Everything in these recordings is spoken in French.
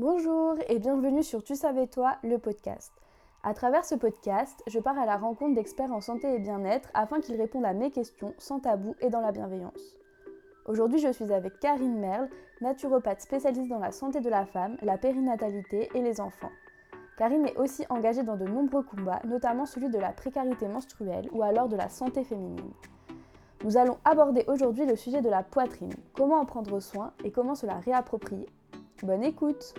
Bonjour et bienvenue sur Tu savais toi, le podcast. À travers ce podcast, je pars à la rencontre d'experts en santé et bien-être afin qu'ils répondent à mes questions sans tabou et dans la bienveillance. Aujourd'hui, je suis avec Karine Merle, naturopathe spécialiste dans la santé de la femme, la périnatalité et les enfants. Karine est aussi engagée dans de nombreux combats, notamment celui de la précarité menstruelle ou alors de la santé féminine. Nous allons aborder aujourd'hui le sujet de la poitrine, comment en prendre soin et comment se la réapproprier. Bonne écoute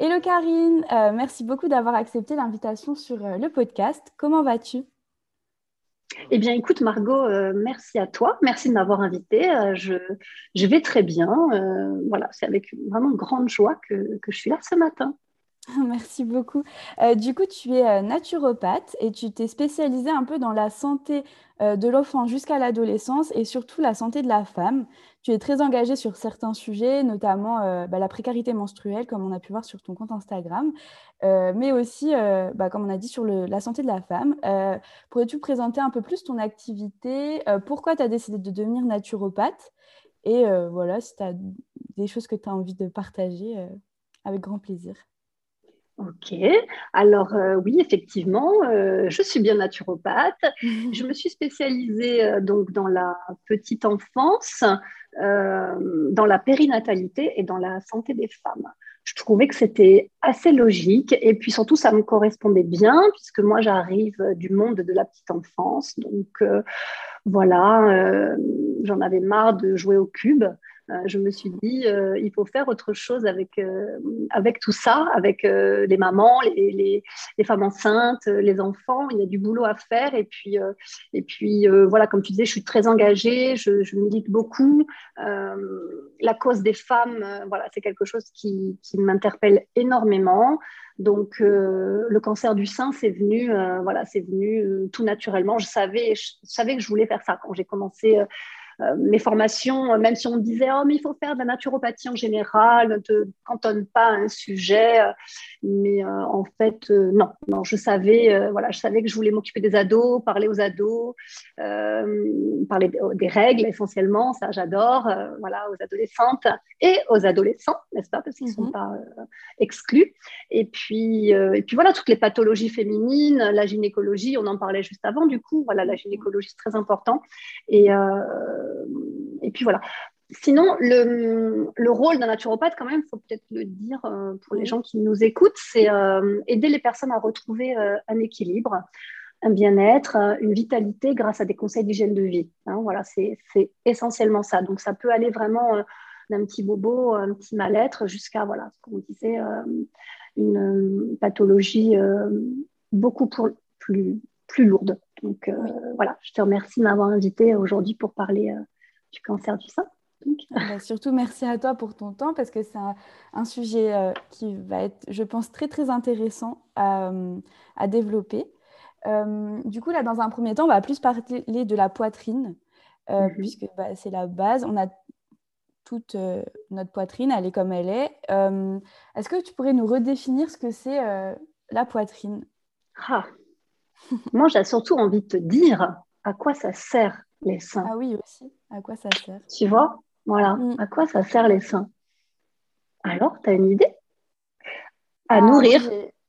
Hello Karine, euh, merci beaucoup d'avoir accepté l'invitation sur euh, le podcast. Comment vas-tu? Eh bien, écoute, Margot, euh, merci à toi. Merci de m'avoir invitée. je, vais très bien. voilà, c'est avec vraiment grande joie que, je suis là ce matin. Merci beaucoup. du coup, tu es naturopathe et tu t'es spécialisée un peu dans la santé de l'enfant jusqu'à l'adolescence et surtout la santé de la femme. Tu es très engagée sur certains sujets, notamment euh, bah, la précarité menstruelle, comme on a pu voir sur ton compte Instagram, euh, mais aussi, euh, bah, comme on a dit, sur la santé de la femme. Pourrais-tu présenter un peu plus ton activité Pourquoi tu as décidé de devenir naturopathe Et voilà, si tu as des choses que tu as envie de partager, avec grand plaisir. Ok, alors oui, effectivement, je suis bien naturopathe. je me suis spécialisée donc dans la petite enfance, euh, dans la périnatalité et dans la santé des femmes. Je trouvais que c'était assez logique et puis surtout ça me correspondait bien puisque moi j'arrive du monde de la petite enfance. Donc euh, voilà, euh, j'en avais marre de jouer au cube. Euh, je me suis dit, euh, il faut faire autre chose avec, euh, avec tout ça, avec les mamans, les, les, femmes enceintes, les enfants. Il y a du boulot à faire. Et puis, et puis voilà, comme tu disais, je suis très engagée, je, milite beaucoup. la cause des femmes, voilà, c'est quelque chose qui, qui m'interpelle énormément. Donc, le cancer du sein, c'est venu, voilà, c'est venu tout naturellement. Je savais, je savais que je voulais faire ça quand j'ai commencé euh, mes formations, même si on me disait oh mais il faut faire de la naturopathie en général, ne te cantonne pas à un sujet, euh, mais euh, en fait non, non, je savais, voilà, je savais que je voulais m'occuper des ados, parler aux ados, parler des règles essentiellement, ça j'adore, voilà, aux adolescentes et aux adolescents, n'est-ce pas, parce qu'ils ne sont mhm. pas exclus. Et puis, et puis voilà, toutes les pathologies féminines, la gynécologie, on en parlait juste avant, du coup, voilà, la gynécologie c'est très important. Et et puis voilà. Sinon, le, le rôle d'un naturopathe, quand même, il faut peut-être le dire euh, pour les gens qui nous écoutent, c'est euh, aider les personnes à retrouver euh, un équilibre, un bien-être, une vitalité grâce à des conseils d'hygiène de vie. Hein, voilà, c'est essentiellement ça. Donc, ça peut aller vraiment d'un petit bobo, un petit mal-être, jusqu'à, voilà, comme on disait, une pathologie beaucoup plus, plus lourde. Donc euh, voilà, je te remercie de m'avoir invité aujourd'hui pour parler euh, du cancer du sein. Ah bah, surtout, merci à toi pour ton temps parce que c'est un, sujet euh, qui va être, je pense, très très intéressant à, développer. du coup, là, dans un premier temps, on va plus parler de la poitrine mhm. puisque bah, c'est la base. On a toute notre poitrine, elle est comme elle est. Est-ce que tu pourrais nous redéfinir ce que c'est la poitrine? Ah, moi, j'ai surtout envie de te dire à quoi ça sert les seins. Ah oui, aussi, à quoi ça sert? Tu vois? Voilà, mm. à quoi ça sert les seins Alors, tu as une idée? À ah, nourrir.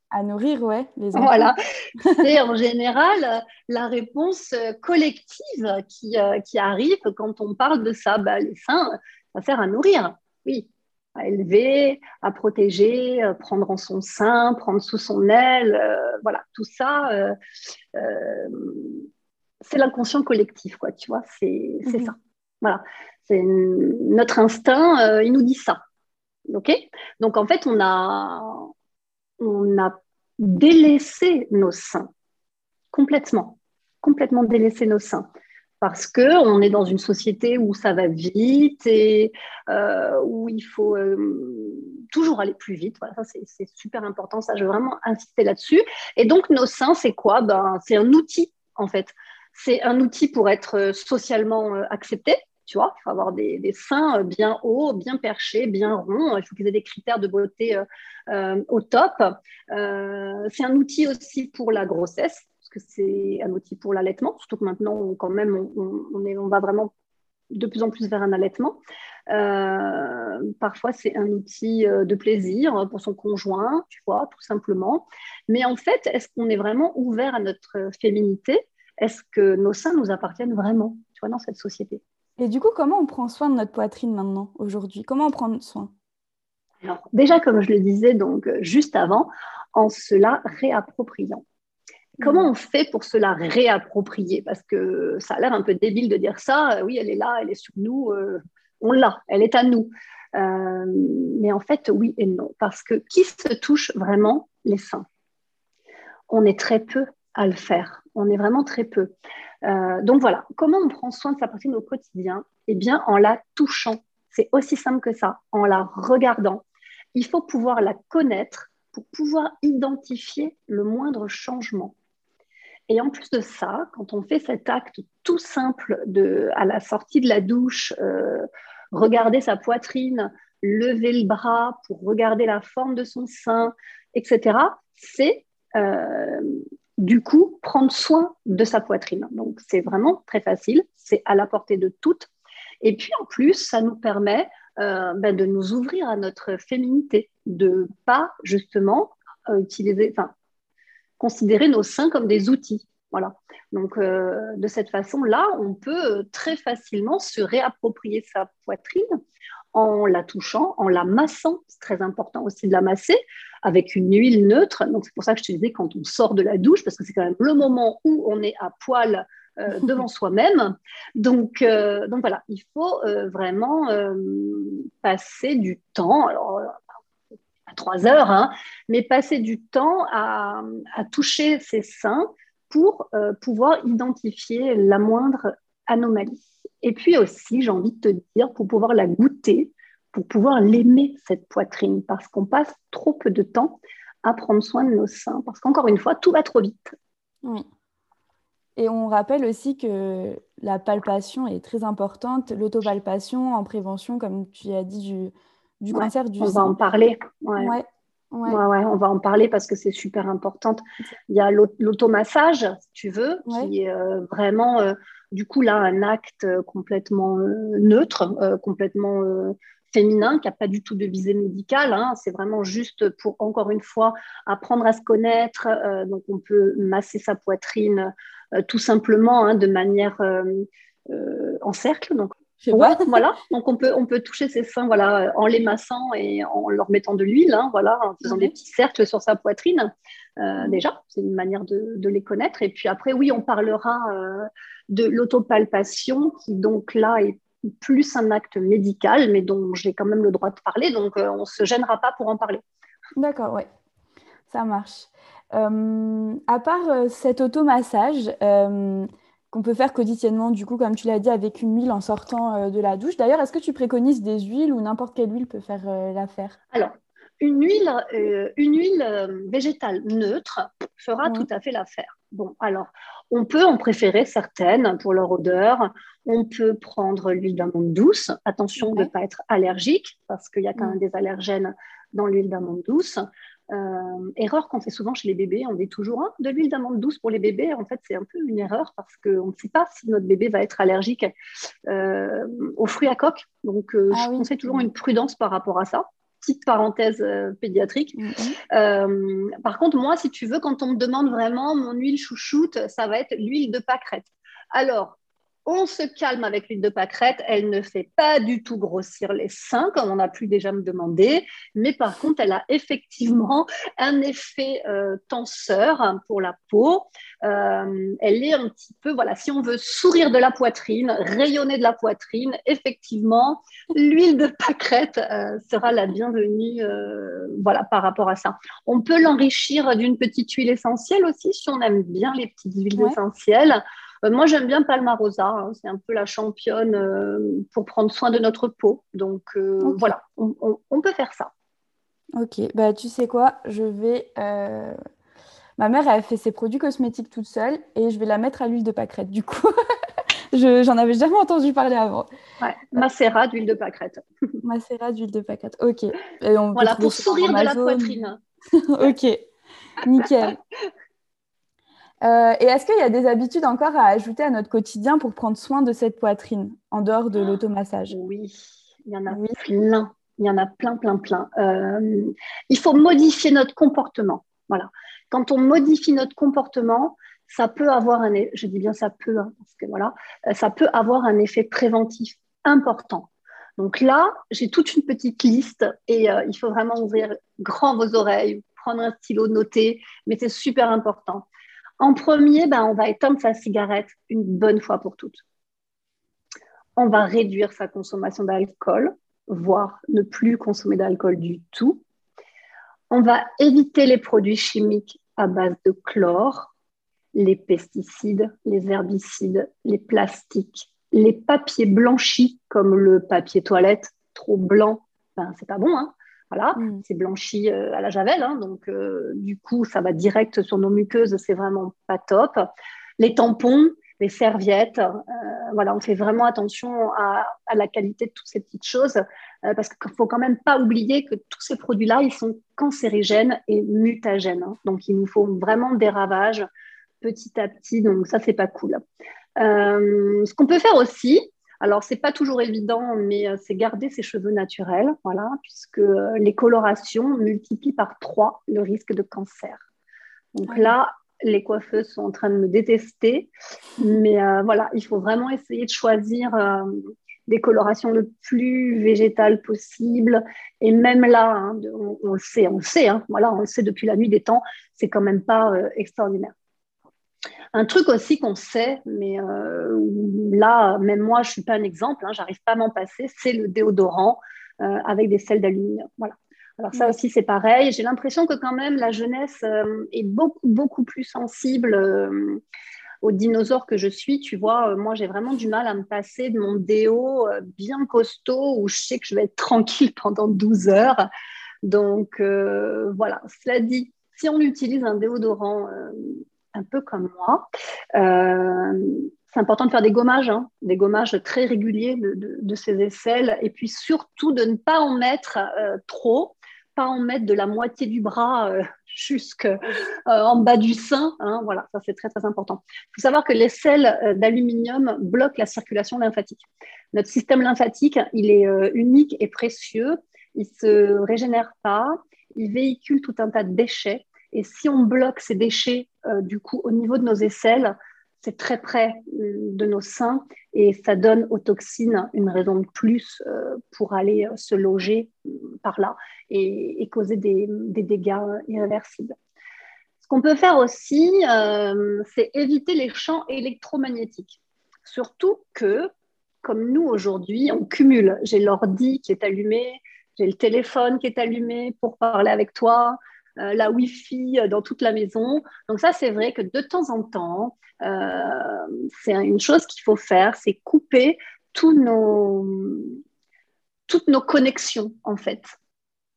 À nourrir, ouais, les enfants. Voilà, c'est en général la réponse collective qui, euh, qui, arrive quand on parle de ça. Bah, les seins, ça sert à nourrir, oui à élever, à protéger, euh, prendre en son sein, prendre sous son aile. Euh, voilà, tout ça, euh, c'est l'inconscient collectif, quoi, tu vois, c'est mhm. ça. Voilà, c'est notre instinct, il nous dit ça. OK? Donc, en fait, on a, on a délaissé nos seins complètement, complètement délaissé nos seins parce qu'on est dans une société où ça va vite et euh, où il faut euh, toujours aller plus vite. Voilà, c'est super important, ça je veux vraiment insister là-dessus. Et donc nos seins, c'est quoi? Ben, C'est un outil en fait. C'est un outil pour être socialement euh, accepté. Tu vois, il faut avoir des, des, seins bien hauts, bien perchés, bien ronds. Il faut qu'ils aient des critères de beauté au top. c'est un outil aussi pour la grossesse que c'est un outil pour l'allaitement, surtout que maintenant, quand même, on, est, on va vraiment de plus en plus vers un allaitement. parfois, c'est un outil de plaisir pour son conjoint, tu vois, tout simplement. Mais en fait, est-ce qu'on est vraiment ouvert à notre féminité? Est-ce que nos seins nous appartiennent vraiment, tu vois, dans cette société? Et du coup, comment on prend soin de notre poitrine maintenant, aujourd'hui? Comment on prend soin? Alors, déjà, comme je le disais donc juste avant, en cela réappropriant. Comment mm. on fait pour se la réapproprier? Parce que ça a l'air un peu débile de dire ça. Oui, elle est là, elle est sur nous, euh, on l'a, elle est à nous. Euh, mais en fait, oui et non. Parce que qui se touche vraiment les seins? On est très peu à le faire. On est vraiment très peu. Euh, donc voilà, comment on prend soin de sa poitrine au quotidien? Eh bien, en la touchant. C'est aussi simple que ça, en la regardant. Il faut pouvoir la connaître pour pouvoir identifier le moindre changement. Et en plus de ça, quand on fait cet acte tout simple de, à la sortie de la douche, euh, regarder sa poitrine, lever le bras pour regarder la forme de son sein, etc., c'est euh, du coup prendre soin de sa poitrine. Donc c'est vraiment très facile, c'est à la portée de toutes. Et puis en plus, ça nous permet euh, ben, de nous ouvrir à notre féminité, de pas justement utiliser, considérer nos seins comme des outils. Voilà. Donc, euh, de cette façon-là, on peut très facilement se réapproprier sa poitrine en la touchant, en la massant. C'est très important aussi de la masser avec une huile neutre. Donc, c'est pour ça que je te disais quand on sort de la douche, parce que c'est quand même le moment où on est à poil euh, devant soi-même. Donc, euh, donc voilà, il faut vraiment passer du temps. Alors, trois heures, hein, mais passer du temps à, toucher ses seins pour euh, pouvoir identifier la moindre anomalie. Et puis aussi, j'ai envie de te dire, pour pouvoir la goûter, pour pouvoir l'aimer, cette poitrine, parce qu'on passe trop peu de temps à prendre soin de nos seins, parce qu'encore une fois, tout va trop vite. Oui. Et on rappelle aussi que la palpation est très importante, l'autopalpation en prévention, comme tu as dit, du, du cancer du on va en parler. Ouais. Ouais. Ouais. on va en parler parce que c'est super important. Il y a l'automassage, si tu veux, qui est euh, vraiment, euh, du coup, là, un acte euh, complètement neutre, complètement féminin, qui n'a pas du tout de visée médicale. Hein. C'est vraiment juste pour, encore une fois, apprendre à se connaître. donc, on peut masser sa poitrine tout simplement hein, de manière en cercle. Donc, voilà. Donc on peut, on peut toucher ses seins voilà, en les massant et en leur mettant de l'huile, hein, voilà, en faisant des petits cercles sur sa poitrine. Euh, déjà, c'est une manière de, les connaître. Et puis après, oui, on parlera euh, de l'autopalpation, qui donc là est plus un acte médical, mais dont j'ai quand même le droit de parler, donc euh, on ne se gênera pas pour en parler. D'accord, oui, ça marche. à part cet automassage, qu'on peut faire quotidiennement, du coup, comme tu l'as dit, avec une huile en sortant euh, de la douche. D'ailleurs, est-ce que tu préconises des huiles ou n'importe quelle huile peut faire euh, l'affaire? Alors, une huile, euh, une huile végétale neutre fera tout à fait l'affaire. Bon, alors, on peut en préférer certaines pour leur odeur. On peut prendre l'huile d'amande douce. Attention de ne pas être allergique parce qu'il y a quand même des allergènes dans l'huile d'amande douce. Euh, erreur qu'on fait souvent chez les bébés, on dit toujours hein, de l'huile d'amande douce pour les bébés. En fait, c'est un peu une erreur parce qu'on ne sait pas si notre bébé va être allergique euh, aux fruits à coque. Donc, euh, ah je conseille toujours une prudence par rapport à ça. Petite parenthèse pédiatrique. Mm-hmm. par contre, moi, si tu veux, quand on me demande vraiment mon huile chouchoute, ça va être l'huile de pâquerette. Alors, on se calme avec l'huile de pâquerette. Elle ne fait pas du tout grossir les seins, comme on a pu déjà me demander. Mais par contre, elle a effectivement un effet euh, tenseur pour la peau. Euh, elle est un petit peu, voilà, si on veut sourire de la poitrine, rayonner de la poitrine, effectivement, l'huile de pâquerette euh, sera la bienvenue voilà, par rapport à ça. On peut l'enrichir d'une petite huile essentielle aussi, si on aime bien les petites huiles essentielles. Euh, moi, j'aime bien Palmarosa. Hein. c'est un peu la championne euh, pour prendre soin de notre peau. Donc euh, voilà, on, peut faire ça. Ok, bah tu sais quoi, je vais. Ma mère, elle fait ses produits cosmétiques toute seule et je vais la mettre à l'huile de pâquerette. Du coup, j'en avais jamais entendu parler avant. Ouais, macérat d'huile de pâquerette. macérat d'huile de pâquerette, ok. voilà, pour sourire de la poitrine. ok, nickel. Euh, et est-ce qu'il y a des habitudes encore à ajouter à notre quotidien pour prendre soin de cette poitrine, en dehors de l'automassage? Oui, Il y en a plein. Il y en a plein, plein, plein. il faut modifier notre comportement. Voilà. Quand on modifie notre comportement, ça peut avoir un, je dis bien ça peut, hein, parce que voilà, ça peut avoir un effet préventif important. Donc là, j'ai toute une petite liste et il faut vraiment ouvrir grand vos oreilles, prendre un stylo, noter, mais c'est super important. En premier, ben, on va éteindre sa cigarette une bonne fois pour toutes. On va réduire sa consommation d'alcool, voire ne plus consommer d'alcool du tout. On va éviter les produits chimiques à base de chlore, les pesticides, les herbicides, les plastiques, les papiers blanchis comme le papier toilette trop blanc, ben, c'est pas bon. Hein voilà, mm. c'est blanchi euh, à la javel, hein, donc euh, du coup, ça va direct sur nos muqueuses, c'est vraiment pas top. Les tampons, les serviettes, euh, voilà, on fait vraiment attention à, la qualité de toutes ces petites choses, parce qu'il faut quand même pas oublier que tous ces produits-là, ils sont cancérigènes et mutagènes. Hein. donc, il nous faut vraiment des ravages petit à petit, donc ça, c'est pas cool. ce qu'on peut faire aussi, alors, c'est pas toujours évident, mais euh, c'est garder ses cheveux naturels, voilà, puisque euh, les colorations multiplient par trois le risque de cancer. Donc là, les coiffeuses sont en train de me détester, mais euh, voilà, il faut vraiment essayer de choisir des colorations le plus végétales possible. Et même là, hein, on, le sait, on le sait, hein, voilà, on le sait depuis la nuit des temps, c'est quand même pas extraordinaire. Un truc aussi qu'on sait, mais euh, là, même moi, je ne suis pas un exemple, hein, j'arrive pas à m'en passer, c'est le déodorant euh, avec des sels d'aluminium. Voilà. Alors ça aussi, c'est pareil. J'ai l'impression que quand même, la jeunesse euh, est beaucoup, beaucoup plus sensible aux dinosaures que je suis. Tu vois, moi, j'ai vraiment du mal à me passer de mon déo bien costaud où je sais que je vais être tranquille pendant 12 heures. Donc, voilà. Cela dit, si on utilise un déodorant un peu comme moi. Euh, c'est important de faire des gommages, hein, des gommages très réguliers de, ces aisselles, et puis surtout de ne pas en mettre euh, trop, pas en mettre de la moitié du bras euh, jusqu'en bas du sein. Hein, voilà, ça c'est très très important. Il faut savoir que l'aisselle d'aluminium bloque la circulation lymphatique. Notre système lymphatique, il est unique et précieux. Il se régénère pas. Il véhicule tout un tas de déchets. Et si on bloque ces déchets, euh, du coup, au niveau de nos aisselles, c'est très près euh, de nos seins et ça donne aux toxines une raison de plus euh, pour aller se loger par là et, causer des, dégâts irréversibles. Ce qu'on peut faire aussi, c'est éviter les champs électromagnétiques. Surtout que, comme nous aujourd'hui, on cumule. J'ai l'ordi qui est allumé, j'ai le téléphone qui est allumé pour parler avec toi, euh, la Wi-Fi euh, dans toute la maison. Donc ça, c'est vrai que de temps en temps, euh, c'est une chose qu'il faut faire, c'est couper nos, toutes nos connexions, en fait,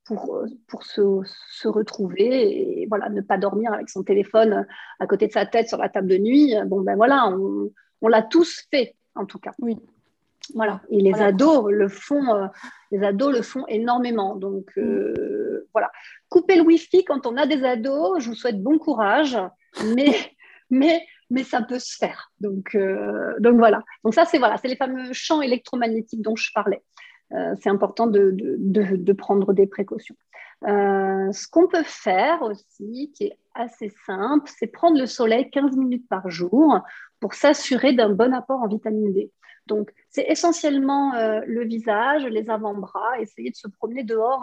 pour, pour se, se, retrouver et voilà, ne pas dormir avec son téléphone à côté de sa tête sur la table de nuit. Bon, ben voilà, on, on l'a tous fait, en tout cas. Oui. Voilà. Et les ados le font, les ados le font énormément. Donc voilà. Couper le Wi-Fi quand on a des ados, je vous souhaite bon courage, mais, mais, mais ça peut se faire. Donc, euh, donc voilà. Donc ça, c'est voilà, c'est les fameux champs électromagnétiques dont je parlais. Euh, c'est important de, de, de, prendre des précautions. Euh, ce qu'on peut faire aussi, qui est assez simple, c'est prendre le soleil 15 minutes par jour pour s'assurer d'un bon apport en vitamine D. Donc, c'est essentiellement le visage, les avant-bras, essayer de se promener dehors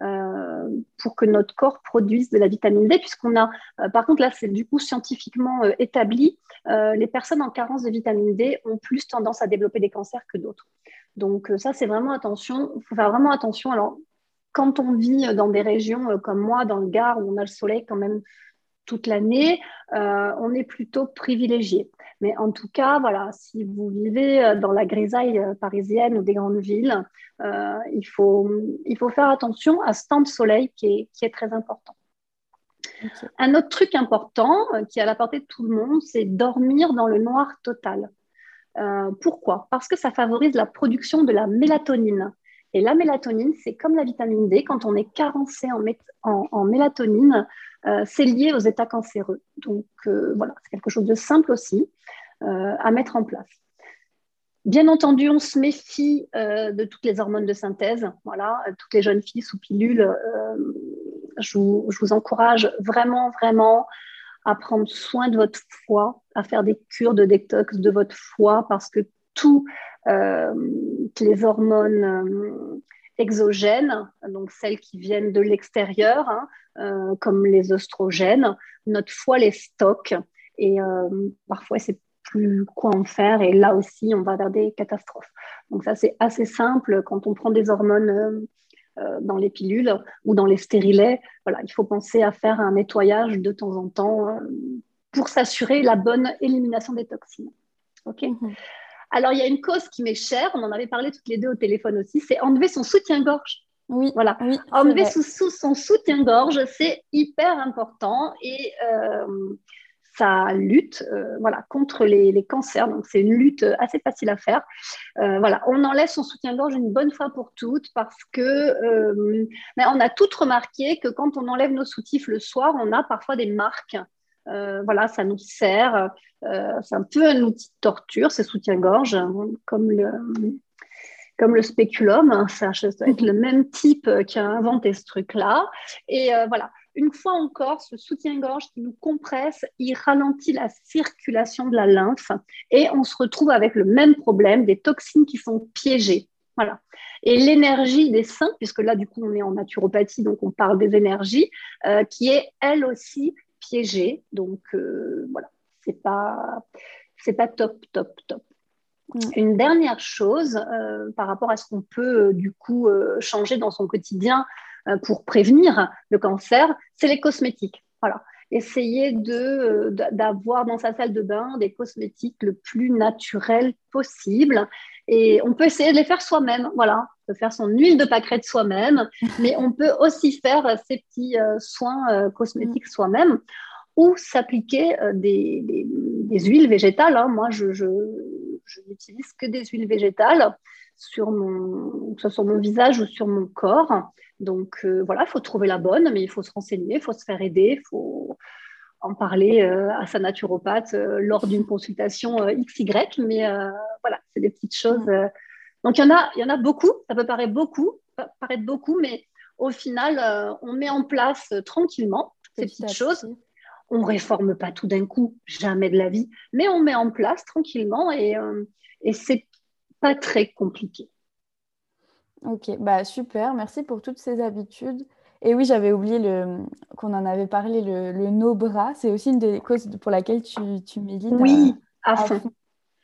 euh, pour que notre corps produise de la vitamine D, puisqu'on a, euh, par contre, là, c'est du coup scientifiquement euh, établi, les personnes en carence de vitamine D ont plus tendance à développer des cancers que d'autres. Donc ça, c'est vraiment attention, il faut faire vraiment attention. Alors, quand on vit dans des régions comme moi, dans le Gard, où on a le soleil quand même toute l'année, on est plutôt privilégié. Mais en tout cas, voilà, si vous vivez euh, dans la grisaille euh, parisienne ou des grandes villes, euh, il, faut, il faut faire attention à ce temps de soleil qui est, qui est très important. Un autre truc important qui est à la portée de tout le monde, c'est dormir dans le noir total. pourquoi? Parce que ça favorise la production de la mélatonine. Et la mélatonine, c'est comme la vitamine D, quand on est carencé en, en, en mélatonine, euh, c'est lié aux états cancéreux. Donc euh, voilà, c'est quelque chose de simple aussi euh, à mettre en place. Bien entendu, on se méfie de toutes les hormones de synthèse. Voilà, toutes les jeunes filles sous pilule, je vous, encourage vraiment, vraiment à prendre soin de votre foie, à faire des cures de détox de votre foie parce que toutes les hormones exogènes, donc celles qui viennent de l'extérieur, hein, euh, comme les oestrogènes. Notre foie les stocke et euh, parfois c'est plus quoi en faire et là aussi on va vers des catastrophes. Donc ça c'est assez simple quand on prend des hormones euh, dans les pilules ou dans les stérilets. Voilà, il faut penser à faire un nettoyage de temps en temps pour s'assurer la bonne élimination des toxines. Ok? Mhm. Alors, il y a une cause qui m'est chère, on en avait parlé toutes les deux au téléphone aussi, c'est enlever son soutien-gorge. Oui, voilà. enlever sous, son soutien-gorge, c'est hyper important et euh, ça lutte euh, voilà, contre les, cancers. Donc, c'est une lutte assez facile à faire. Euh, voilà, on enlève son soutien-gorge une bonne fois pour toutes parce que mais on a toutes remarqué que quand on enlève nos soutifs le soir, on a parfois des marques euh, voilà, ça nous sert. Euh, c'est un peu un outil de torture, ces soutiens-gorge, hein, comme le, comme le spéculum. Hein, ça, doit être le même type qui a inventé ce truc-là. Et euh, voilà, une fois encore, ce soutien-gorge qui nous compresse, il ralentit la circulation de la lymphe et on se retrouve avec le même problème, des toxines qui sont piégées. Voilà. Et l'énergie des seins, puisque là, du coup, on est en naturopathie, donc on parle des énergies, qui est elle aussi piégé. Donc euh, voilà, c'est pas c'est pas top, top, top. Mm. Une dernière chose euh, par rapport à ce qu'on peut euh, du coup changer dans son quotidien pour prévenir le cancer, c'est les cosmétiques. Voilà. Essayer de, d'avoir dans sa salle de bain des cosmétiques le plus naturels possible. Et on peut essayer de les faire soi-même. Voilà. On peut faire son huile de pâquerette soi-même, mais on peut aussi faire ses petits soins cosmétiques mm. soi-même ou s'appliquer euh, des, huiles végétales. Hein. Moi, je, n'utilise que des huiles végétales, sur mon, que ce soit sur mon visage ou sur mon corps. Donc euh, voilà, il faut trouver la bonne, mais il faut se renseigner, il faut se faire aider, il faut en parler euh, à sa naturopathe lors d'une consultation XY. Mais voilà, c'est des petites choses. Donc il y, en a, y en a beaucoup, ça peut paraître beaucoup, paraître beaucoup, mais au final, on met en place tranquillement ces petites choses on ne réforme pas tout d'un coup, jamais de la vie, mais on met en place tranquillement et, euh, et c'est pas très compliqué. Ok, bah super, merci pour toutes ces habitudes. Et oui, j'avais oublié le, qu'on en avait parlé, le, le no-bras, c'est aussi une des causes pour laquelle tu, tu milites. Oui, à, fond.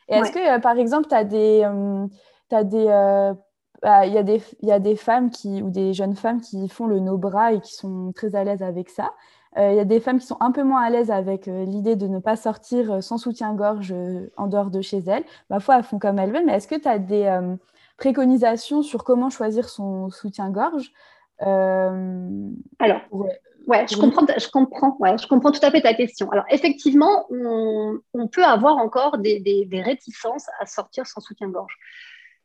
Et est-ce que, euh, par exemple, tu as des... Euh, as des bah, il y, a des, y a des femmes qui, ou des jeunes femmes qui font le no-bras et qui sont très à l'aise avec ça. Euh, il y a des femmes qui sont un peu moins à l'aise avec euh, l'idée de ne pas sortir euh, sans soutien-gorge en dehors de chez elles. Ma foi, elles font comme elles veulent, mais est-ce que tu as des préconisations sur comment choisir son soutien-gorge? Alors, ouais. je comprends, je comprends, ouais, je comprends tout à fait ta question. Alors, effectivement, on, peut avoir encore des, des réticences à sortir sans soutien-gorge.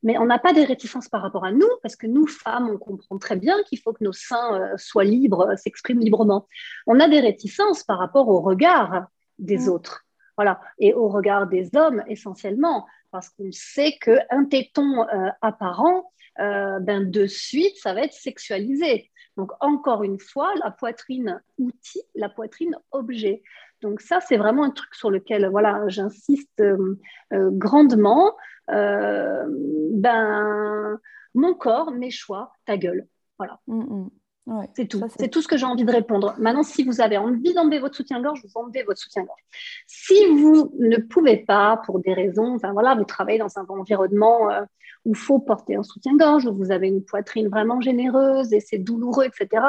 Mais on n'a pas des réticences par rapport à nous, parce que nous, femmes, on comprend très bien qu'il faut que nos seins euh, soient libres, euh, s'expriment librement. On a des réticences par rapport au regard des mm. autres. Voilà. Et au regard des hommes, essentiellement, parce qu'on sait qu'un téton euh, apparent, ben, de suite, ça va être sexualisé. Donc, encore une fois, la poitrine outil, la poitrine objet. Donc ça, c'est vraiment un truc sur lequel voilà, j'insiste grandement. Euh, ben, mon corps, mes choix, ta gueule. Voilà. Mm, c'est tout. C'est tout ce que j'ai envie de répondre. Maintenant, si vous avez envie d'enlever votre soutien-gorge, vous enlevez votre soutien-gorge. Si vous ne pouvez pas, pour des raisons, enfin voilà, vous travaillez dans un environnement euh, où il faut porter un soutien-gorge, où vous avez une poitrine vraiment généreuse et c'est douloureux, etc.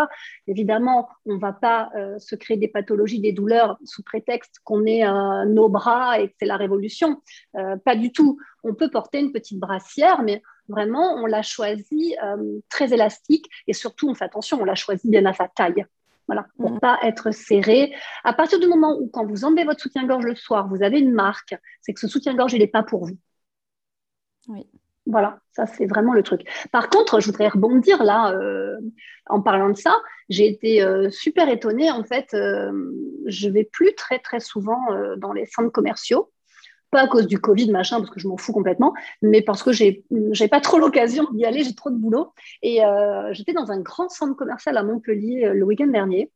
Évidemment, on ne va pas euh, se créer des pathologies, des douleurs sous prétexte qu'on est nos bras et que c'est la révolution. pas du tout on peut porter une petite brassière, mais vraiment, on l'a choisi euh, très élastique et surtout, on fait attention, on l'a choisi bien à sa taille. Voilà, pour ne mm. pas être serré. À partir du moment où, quand vous enlevez votre soutien-gorge le soir, vous avez une marque, c'est que ce soutien-gorge, il n'est pas pour vous. Oui. Voilà, ça c'est vraiment le truc. Par contre, je voudrais rebondir là, euh, en parlant de ça, j'ai été euh, super étonnée. En fait, je vais plus très très souvent dans les centres commerciaux pas à cause du Covid, machin, parce que je m'en fous complètement, mais parce que j'ai n'ai pas trop l'occasion d'y aller, j'ai trop de boulot. Et euh, j'étais dans un grand centre commercial à Montpellier le week-end dernier.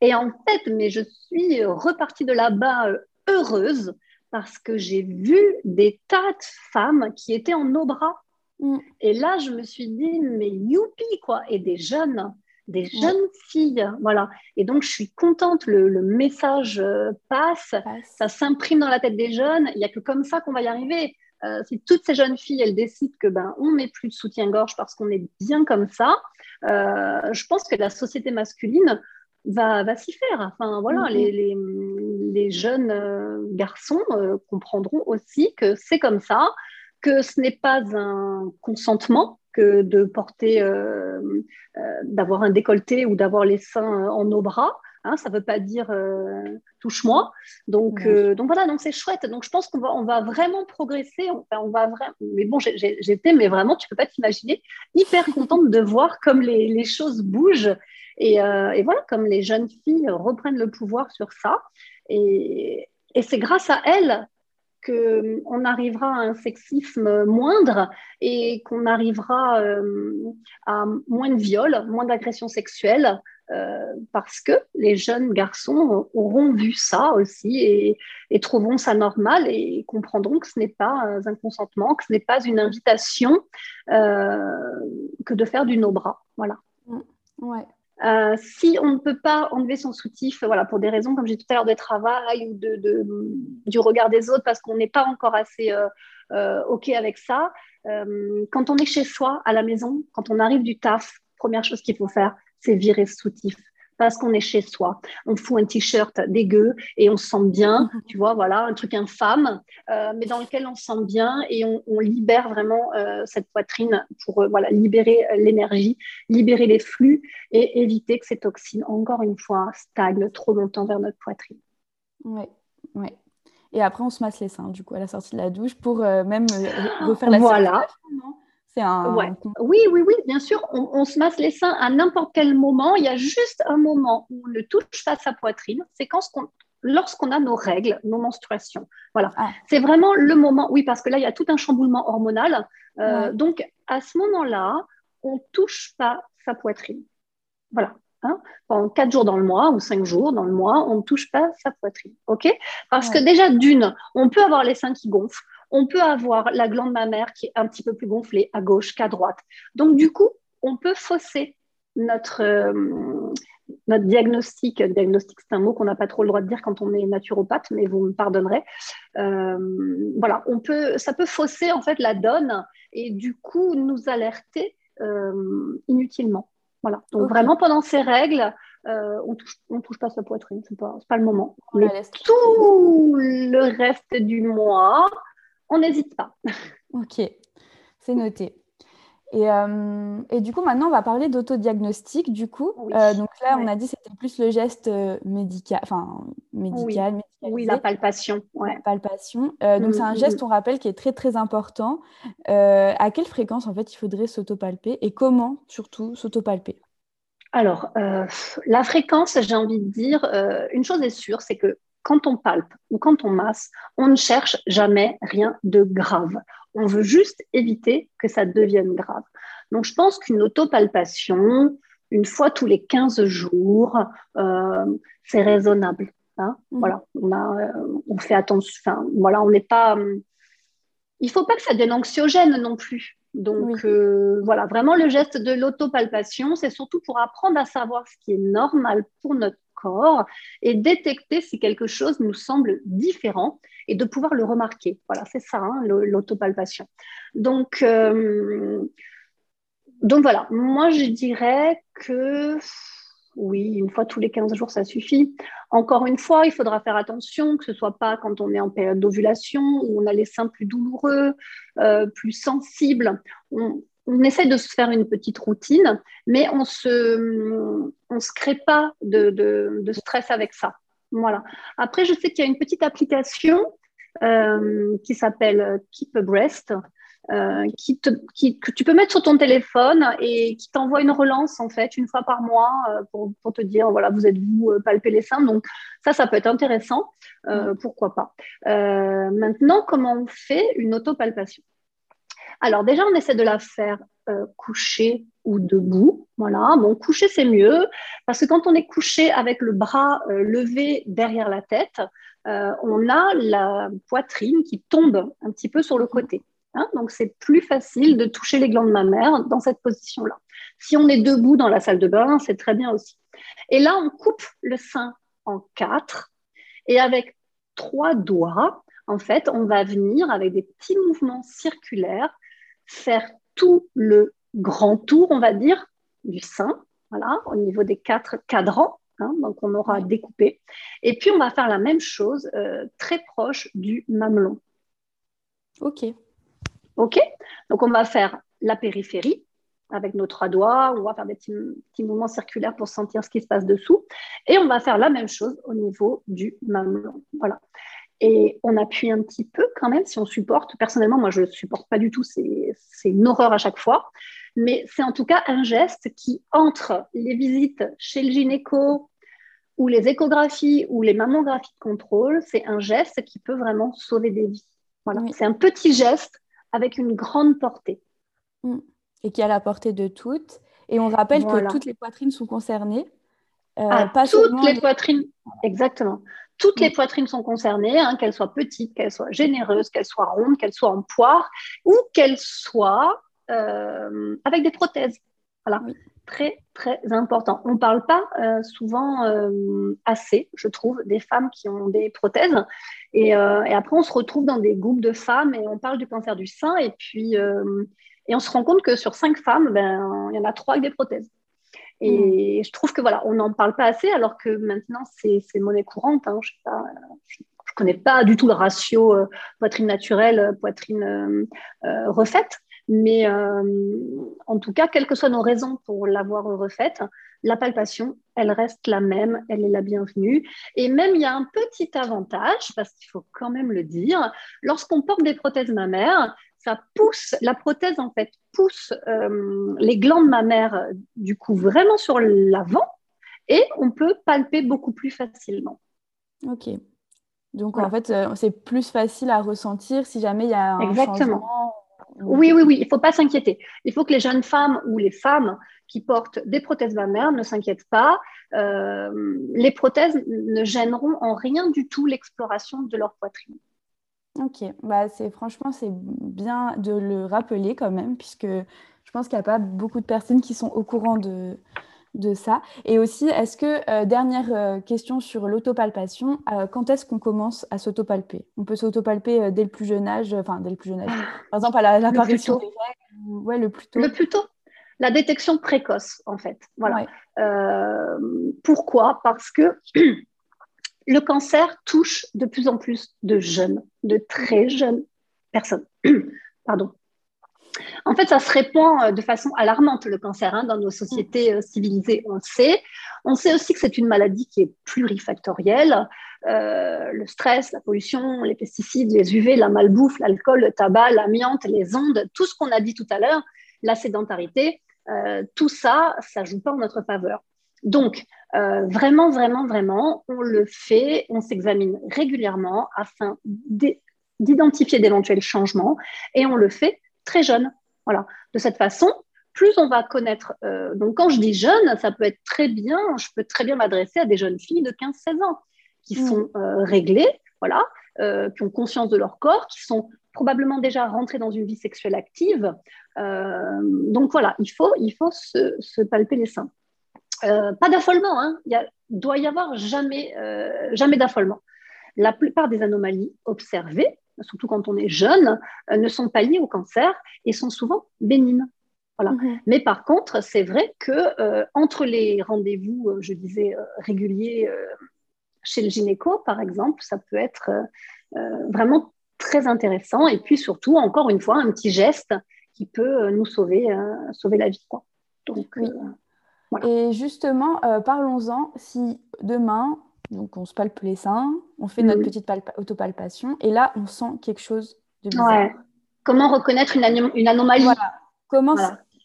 Et en fait, mais je suis repartie de là-bas heureuse parce que j'ai vu des tas de femmes qui étaient en nos bras. Mm. Et là, je me suis dit, mais youpi, quoi, et des jeunes des jeunes filles. Voilà. Et donc, je suis contente, le, message euh, passe, ça s'imprime dans la tête des jeunes. Il n'y a que comme ça qu'on va y arriver. Euh, si toutes ces jeunes filles, elles décident que ben, on met plus de soutien-gorge parce qu'on est bien comme ça, euh, je pense que la société masculine va, va s'y faire. Enfin, voilà, mm-hmm. les, les, les, jeunes garçons comprendront aussi que c'est comme ça, que ce n'est pas un consentement, que de porter, euh, euh, d'avoir un décolleté ou d'avoir les seins en nos bras. Hein, ça ne veut pas dire euh, touche-moi. Donc, donc voilà, donc c'est chouette. Donc je pense qu'on va, on va vraiment progresser. On, va vraiment. Mais bon, j'étais, mais vraiment, tu peux pas t'imaginer, hyper contente de voir comme les, les choses bougent et, et, voilà, comme les jeunes filles reprennent le pouvoir sur ça. Et, et c'est grâce à elles qu'on arrivera à un sexisme moindre et qu'on arrivera euh, à moins de viols, moins d'agressions sexuelles, euh, parce que les jeunes garçons auront vu ça aussi et, trouveront ça normal et comprendront que ce n'est pas un consentement, que ce n'est pas une invitation euh, que de faire du no-bras. Voilà. Ouais. Euh, si on ne peut pas enlever son soutif, voilà, pour des raisons, comme j'ai tout à l'heure, de travail ou de, du regard des autres, parce qu'on n'est pas encore assez euh, euh, OK avec ça, quand on est chez soi, à la maison, quand on arrive du taf, première chose qu'il faut faire, c'est virer ce soutif parce qu'on est chez soi. On fout un t-shirt dégueu et on se sent bien, mhm. tu vois, voilà, un truc infâme, euh, mais dans lequel on se sent bien et on, libère vraiment euh, cette poitrine pour euh, voilà, libérer l'énergie, libérer les flux et éviter que ces toxines, encore une fois, stagnent trop longtemps vers notre poitrine. Oui, oui. Et après, on se masse les seins, du coup, à la sortie de la douche pour même refaire la voilà. Oui, oui, oui, bien sûr. On, se masse les seins à n'importe quel moment. Il y a juste un moment où on ne touche pas sa poitrine. C'est quand lorsqu'on a nos règles, nos menstruations. Voilà. Ah. C'est vraiment le moment. Oui, parce que là, il y a tout un chamboulement hormonal. Euh, donc, à ce moment-là, on ne touche pas sa poitrine. Voilà. Hein. Pendant quatre jours dans le mois ou cinq jours dans le mois, on ne touche pas sa poitrine. OK? Parce que déjà, d'une, on peut avoir les seins qui gonflent on peut avoir la glande mammaire qui est un petit peu plus gonflée à gauche qu'à droite. Donc, du coup, on peut fausser notre, euh, notre diagnostic. Diagnostic, c'est un mot qu'on n'a pas trop le droit de dire quand on est naturopathe, mais vous me pardonnerez. Euh, voilà, on peut, ça peut fausser en fait la donne et du coup nous alerter euh, inutilement. Voilà. Donc vraiment pendant ces règles, on touche, on touche pas sa poitrine, c'est pas, pas le moment. Mais tout le reste du mois, on n'hésite pas. Ok, c'est noté. Et, euh, et, du coup, maintenant, on va parler d'autodiagnostic. Du coup, euh, donc là, on a dit c'était plus le geste euh, médical, enfin médical, oui. oui la palpation. Ouais. palpation. donc c'est un mm, geste, on rappelle, qui est très très important. à quelle fréquence en fait il faudrait s'autopalper et comment surtout s'autopalper? Alors, la fréquence, j'ai envie de dire, une chose est sûre, c'est que quand on palpe ou quand on masse, on ne cherche jamais rien de grave. On veut juste éviter que ça devienne grave. Donc, je pense qu'une autopalpation, une fois tous les 15 jours, euh, c'est raisonnable. Hein. Mmh. Voilà, on, a, euh, on fait attention. Enfin, voilà, on n'est pas. il ne faut pas que ça devienne anxiogène non plus. Donc euh, voilà, vraiment le geste de l'autopalpation, c'est surtout pour apprendre à savoir ce qui est normal pour notre et détecter si quelque chose nous semble différent et de pouvoir le remarquer. Voilà, c'est ça, hein, l'autopalpation. Donc, euh, donc voilà, moi je dirais que oui, une fois tous les 15 jours, ça suffit. Encore une fois, il faudra faire attention que ce soit pas quand on est en période d'ovulation, où on a les seins plus douloureux, euh, plus sensibles. On essaie de se faire une petite routine, mais on se, se crée pas de, stress avec ça. Voilà. Après, je sais qu'il y a une petite application euh, qui s'appelle Keep Breast. euh, que tu peux mettre sur ton téléphone et qui t'envoie une relance en fait une fois par mois euh, pour, te dire voilà vous êtes vous palper les seins donc ça ça peut être intéressant pourquoi pas maintenant comment on fait une autopalpation? Alors déjà on essaie de la faire coucher ou debout voilà bon coucher c'est mieux parce que quand on est couché avec le bras levé derrière la tête on a la poitrine qui tombe un petit peu sur le côté Hein, donc, c'est plus facile de toucher les glandes mammaires dans cette position-là. Si on est debout dans la salle de bain, c'est très bien aussi. Et là, on coupe le sein en quatre et avec trois doigts, en fait, on va venir avec des petits mouvements circulaires faire tout le grand tour, on va dire, du sein, voilà, au niveau des quatre cadrans. Hein, donc, on aura découpé. Et puis, on va faire la même chose euh, très proche du mamelon. Ok. OK? Donc, on va faire la périphérie avec nos trois doigts, on va faire des petits, mouvements circulaires pour sentir ce qui se passe dessous. Et on va faire la même chose au niveau du mamelon. Voilà. Et on appuie un petit peu quand même si on supporte. Personnellement, moi, je ne supporte pas du tout. C'est une horreur à chaque fois. Mais c'est en tout cas un geste qui, entre les visites chez le gynéco ou les échographies ou les mammographies de contrôle, c'est un geste qui peut vraiment sauver des vies. Voilà. C'est un petit geste avec une grande portée. Mm. Et qui a la portée de toutes. Et on rappelle que toutes les poitrines sont concernées. Euh, ah, pas toutes les, poitrines, exactement. Toutes les mm. poitrines sont concernées, hein, qu'elles soient petites, qu'elles soient généreuses, qu'elles soient rondes, qu'elles soient en poire ou qu'elles soient euh, avec des prothèses. Voilà très, très important. On ne parle pas euh, souvent euh, assez, je trouve, des femmes qui ont des prothèses. Et, après, on se retrouve dans des groupes de femmes et on parle du cancer du sein. Et puis, et on se rend compte que sur cinq femmes, ben, il y en a trois avec des prothèses. Et mm. je trouve que voilà, on n'en parle pas assez, alors que maintenant, c'est monnaie courante. Hein. je ne connais pas du tout le ratio poitrine naturelle, poitrine refaite. Mais euh, en tout cas, quelles que soient nos raisons pour l'avoir refaite, la palpation, elle reste la même, elle est la bienvenue. Et même, il y a un petit avantage, parce qu'il faut quand même le dire, lorsqu'on porte des prothèses mammaires, ça pousse, la prothèse en fait pousse euh, les glandes mammaires du coup vraiment sur l'avant et on peut palper beaucoup plus facilement. Ok. Donc en fait, euh, c'est plus facile à ressentir si jamais il y a un Exactement. changement oui, oui, oui, il ne faut pas s'inquiéter. Il faut que les jeunes femmes ou les femmes qui portent des prothèses mammaires ne s'inquiètent pas. Euh, les prothèses ne gêneront en rien du tout l'exploration de leur poitrine. Ok, bah c'est franchement c'est bien de le rappeler quand même puisque je pense qu'il n'y a pas beaucoup de personnes qui sont au courant de, de ça. Et aussi, est-ce que, euh, dernière euh, question sur l'autopalpation, euh, quand est-ce qu'on commence à s'autopalper? On peut s'autopalper dès le plus jeune âge, enfin dès le plus jeune âge, par exemple à l'apparition des règles Ouais, le plus tôt. Le plus tôt. La détection précoce, en fait. Voilà. pourquoi? Parce que le cancer touche de plus en plus de jeunes, de très jeunes personnes. Pardon. En fait, ça se répand euh, de façon alarmante, le cancer, hein, dans nos sociétés euh, civilisées, on le sait. On sait aussi que c'est une maladie qui est plurifactorielle. Euh, le stress, la pollution, les pesticides, les UV, la malbouffe, l'alcool, le tabac, l'amiante, les ondes, tout ce qu'on a dit tout à l'heure, la sédentarité, tout ça, ça joue pas en notre faveur. Donc, vraiment, vraiment, vraiment, on le fait, on s'examine régulièrement afin d'identifier d'éventuels changements et on le fait très jeune. Voilà. De cette façon, plus on va connaître. Euh, donc, quand je dis jeune, ça peut être très bien, je peux très bien m'adresser à des jeunes filles de 15-16 ans qui mm. sont euh, réglées, voilà, euh, qui ont conscience de leur corps, qui sont probablement déjà rentrées dans une vie sexuelle active. donc, voilà, il faut, il faut se, palper les seins. Pas d'affolement, hein. il doit y avoir jamais, jamais d'affolement. La plupart des anomalies observées surtout quand on est jeune, euh, ne sont pas liées au cancer et sont souvent bénines. Voilà. Mais par contre, c'est vrai que euh, entre les rendez-vous, euh, je disais, réguliers chez le gynéco, par exemple, ça peut être vraiment très intéressant. Et puis surtout, encore une fois, un petit geste qui peut nous sauver, sauver la vie. Donc, Et justement, parlons-en, si demain, donc on se palpe les seins, on fait notre mm. petite autopalpation et là on sent quelque chose de bizarre. Comment reconnaître une, anomalie? Comment,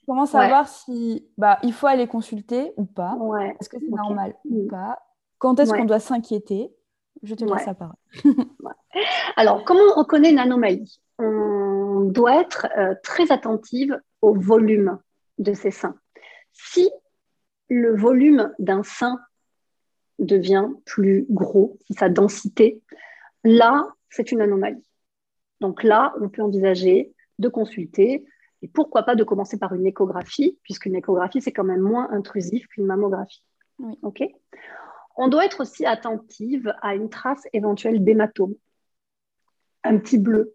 comment savoir si bah, il faut aller consulter ou pas? Est-ce que c'est normal ou mm. pas? Quand est-ce qu'on doit s'inquiéter? Je te laisse la parole. Alors, comment on reconnaît une anomalie? On doit être euh, très attentive au volume de ces seins. Si le volume d'un sein devient plus gros, si sa densité, là, c'est une anomalie. Donc là, on peut envisager de consulter et pourquoi pas de commencer par une échographie, puisqu'une échographie, c'est quand même moins intrusif qu'une mammographie. Ok on doit être aussi attentive à une trace éventuelle d'hématome. Un petit bleu.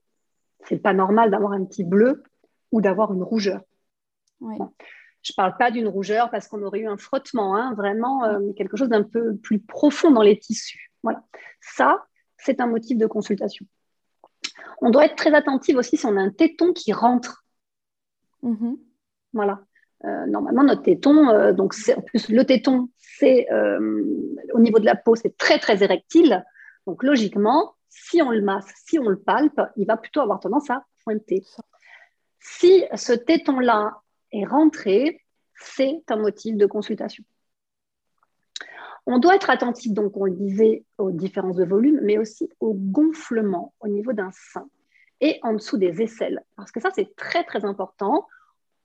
C'est pas normal d'avoir un petit bleu ou d'avoir une rougeur. Je ne parle pas d'une rougeur parce qu'on aurait eu un frottement, hein, vraiment euh, quelque chose d'un peu plus profond dans les tissus. Voilà. Ça, c'est un motif de consultation. On doit être très attentive aussi si on a un téton qui rentre. Mm-hmm. Voilà. Euh, normalement, notre téton, euh, donc en plus le téton, c'est euh, au niveau de la peau, c'est très très érectile. Donc logiquement, si on le masse, si on le palpe, il va plutôt avoir tendance à pointer. Si ce téton-là est rentré, c'est un motif de consultation. On doit être attentif, donc on le disait, aux différences de volume, mais aussi au gonflement au niveau d'un sein et en dessous des aisselles. Parce que ça, c'est très, très important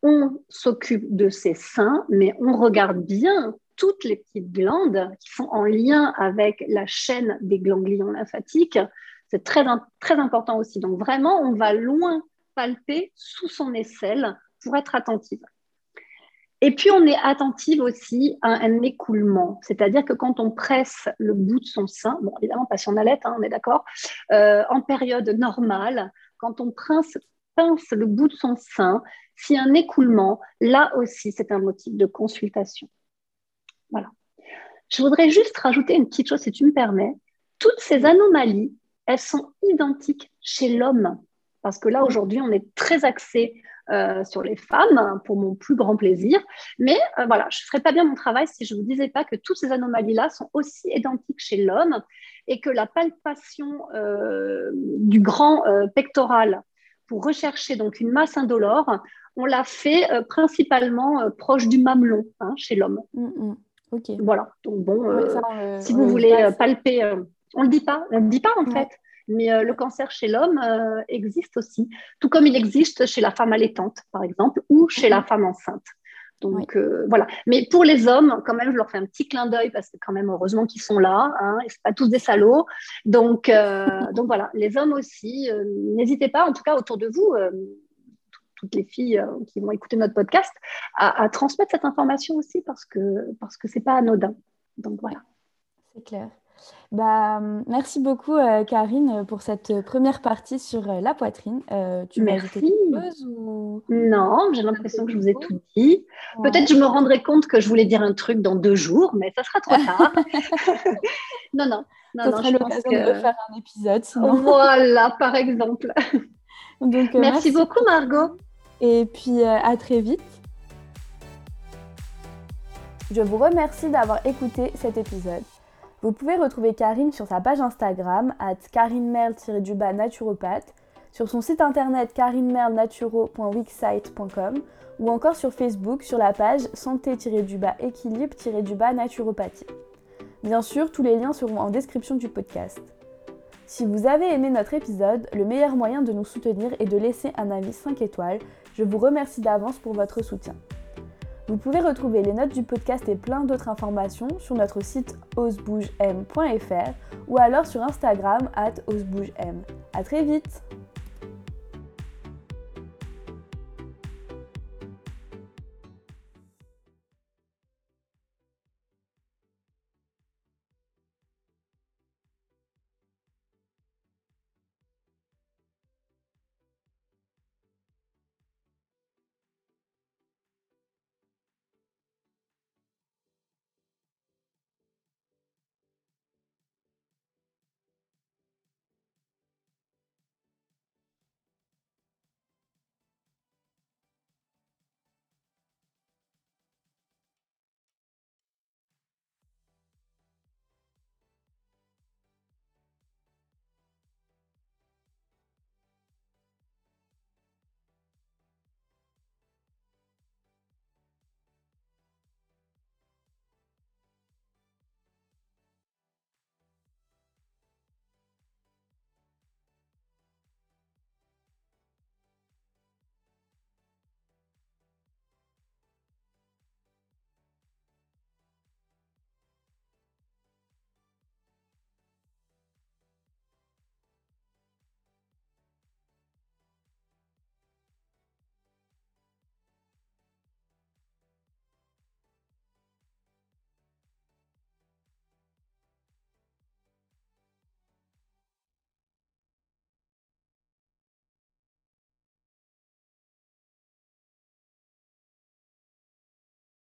on s'occupe de ces seins, mais on regarde bien toutes les petites glandes qui sont en lien avec la chaîne des ganglions lymphatiques. C'est très, très important aussi. Donc vraiment, on va loin palper sous son aisselle pour être attentive. Et puis, on est attentive aussi à un écoulement, c'est-à-dire que quand on presse le bout de son sein, bon, évidemment, pas si on allait, hein, on est d'accord, euh, en période normale, quand on pince le bout de son sein, s'il y a un écoulement, là aussi, c'est un motif de consultation. Voilà. Je voudrais juste rajouter une petite chose, si tu me permets. Toutes ces anomalies, elles sont identiques chez l'homme. Parce que là, aujourd'hui, on est très axé euh, sur les femmes, pour mon plus grand plaisir. Mais euh, voilà, je ne ferais pas bien mon travail si je ne vous disais pas que toutes ces anomalies-là sont aussi identiques chez l'homme et que la palpation euh, du grand pectoral pour rechercher donc une masse indolore, on l'a fait principalement proche du mamelon hein, chez l'homme. Mm, mm. Voilà. Donc bon, si vous voulez palper, on le dit pas, on le dit pas en fait. Mais le cancer chez l'homme existe aussi, tout comme il existe chez la femme allaitante, par exemple, ou chez la femme enceinte. Donc euh, voilà. Mais pour les hommes, quand même, je leur fais un petit clin d'œil parce que quand même, heureusement qu'ils sont là. Hein, et c'est pas tous des salauds. Donc, euh, donc voilà, les hommes aussi, euh, n'hésitez pas, en tout cas autour de vous, toutes les filles qui vont écouter notre podcast, à, à, transmettre cette information aussi parce que parce que c'est pas anodin. Donc voilà. C'est clair. Bah, merci beaucoup, euh, Karine, pour cette première partie sur euh, la poitrine. Euh, tu merci. ou... Non, j'ai l'impression que je vous ai tout dit. Peut-être je me rendrai compte que je voulais dire un truc dans deux jours, mais ça sera trop tard. non, non. non ça sera l'occasion de faire un épisode. Voilà, par exemple. Donc, merci, beaucoup, Margot. Et puis, à très vite. Je vous remercie d'avoir écouté cet épisode. Vous pouvez retrouver Karine sur sa page Instagram, at karinemerle-du-bas sur son site internet karinemerlenaturo.wixsite.com ou encore sur Facebook sur la page santé-du-bas équilibre-du-bas naturopathie. Bien sûr, tous les liens seront en description du podcast. Si vous avez aimé notre épisode, le meilleur moyen de nous soutenir est de laisser un avis 5 étoiles. Je vous remercie d'avance pour votre soutien. Vous pouvez retrouver les notes du podcast et plein d'autres informations sur notre site osebougem.fr ou alors sur Instagram at osebougem. A très vite